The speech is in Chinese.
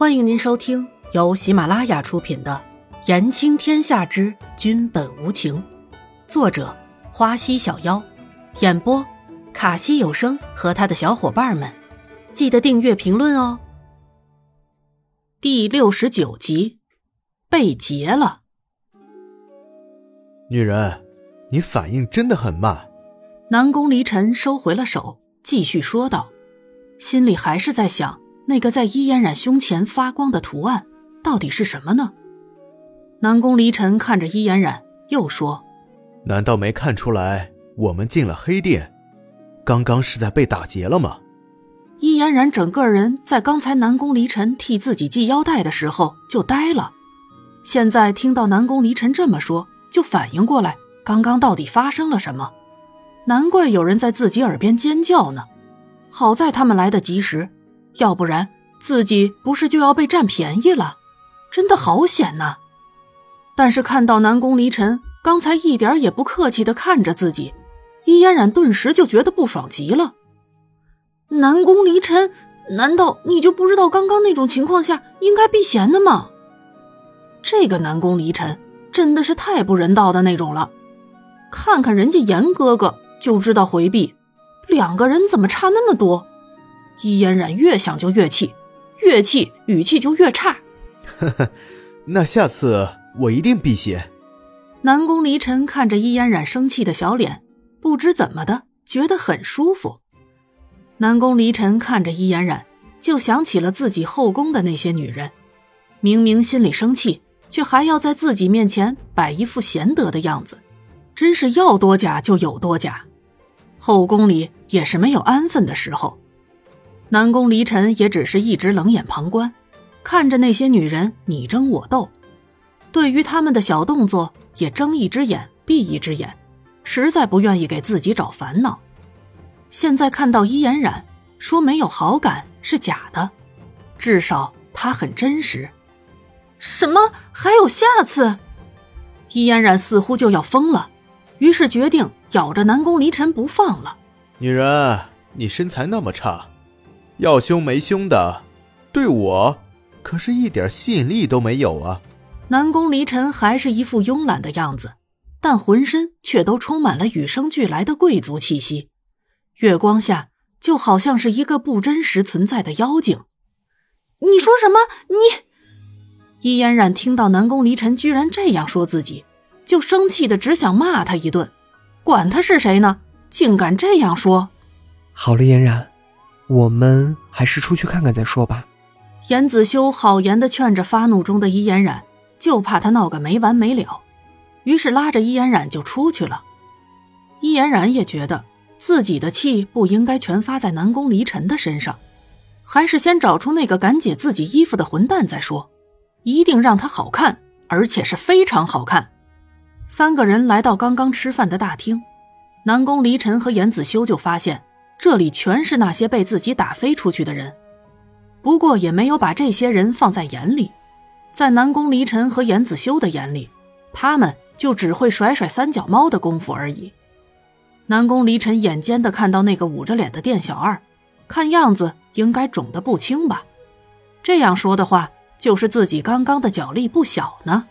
欢迎您收听由喜马拉雅出品的《言情天下之君本无情》，作者花溪小妖，演播卡西有声和他的小伙伴们。记得订阅、评论哦。第六十九集，被劫了。女人，你反应真的很慢。南宫离尘收回了手，继续说道，心里还是在想那个在伊嫣然胸前发光的图案到底是什么呢？南宫离尘看着伊嫣然，又说：“难道没看出来我们进了黑店？刚刚是在被打劫了吗？”伊嫣然整个人在刚才南宫离尘替自己系腰带的时候就呆了，现在听到南宫离尘这么说，就反应过来刚刚到底发生了什么。难怪有人在自己耳边尖叫呢，好在他们来得及时，要不然自己不是就要被占便宜了，真的好险呐！但是看到南宫离尘刚才一点也不客气的看着自己，伊嫣然顿时就觉得不爽极了。南宫离尘，难道你就不知道刚刚那种情况下应该避嫌的吗？这个南宫离尘真的是太不人道的那种了，看看人家严哥哥。就知道回避，两个人怎么差那么多？伊嫣然越想就越气，越气语气就越差。呵呵，那下次我一定避嫌。南宫离尘看着伊嫣然生气的小脸，不知怎么的觉得很舒服。南宫离尘看着伊嫣然，就想起了自己后宫的那些女人，明明心里生气，却还要在自己面前摆一副贤德的样子，真是要多假就有多假。后宫里也是没有安分的时候，南宫离尘也只是一直冷眼旁观，看着那些女人你争我斗，对于他们的小动作也睁一只眼闭一只眼，实在不愿意给自己找烦恼。现在看到伊嫣然说没有好感是假的，至少她很真实。什么还有下次？伊嫣然似乎就要疯了。于是决定咬着南宫离尘不放了。女人，你身材那么差，要凶没凶的，对我可是一点吸引力都没有啊！南宫离尘还是一副慵懒的样子，但浑身却都充满了与生俱来的贵族气息。月光下，就好像是一个不真实存在的妖精。你说什么？你？伊嫣然听到南宫离尘居然这样说自己。就生气的只想骂他一顿，管他是谁呢，竟敢这样说！好了，嫣然，我们还是出去看看再说吧。严子修好言的劝着发怒中的伊嫣然，就怕他闹个没完没了，于是拉着伊嫣然就出去了。伊嫣然也觉得自己的气不应该全发在南宫离尘的身上，还是先找出那个敢解自己衣服的混蛋再说，一定让他好看，而且是非常好看。三个人来到刚刚吃饭的大厅，南宫离尘和严子修就发现这里全是那些被自己打飞出去的人，不过也没有把这些人放在眼里，在南宫离尘和严子修的眼里，他们就只会甩甩三脚猫的功夫而已。南宫离尘眼尖的看到那个捂着脸的店小二，看样子应该肿得不轻吧？这样说的话，就是自己刚刚的脚力不小呢。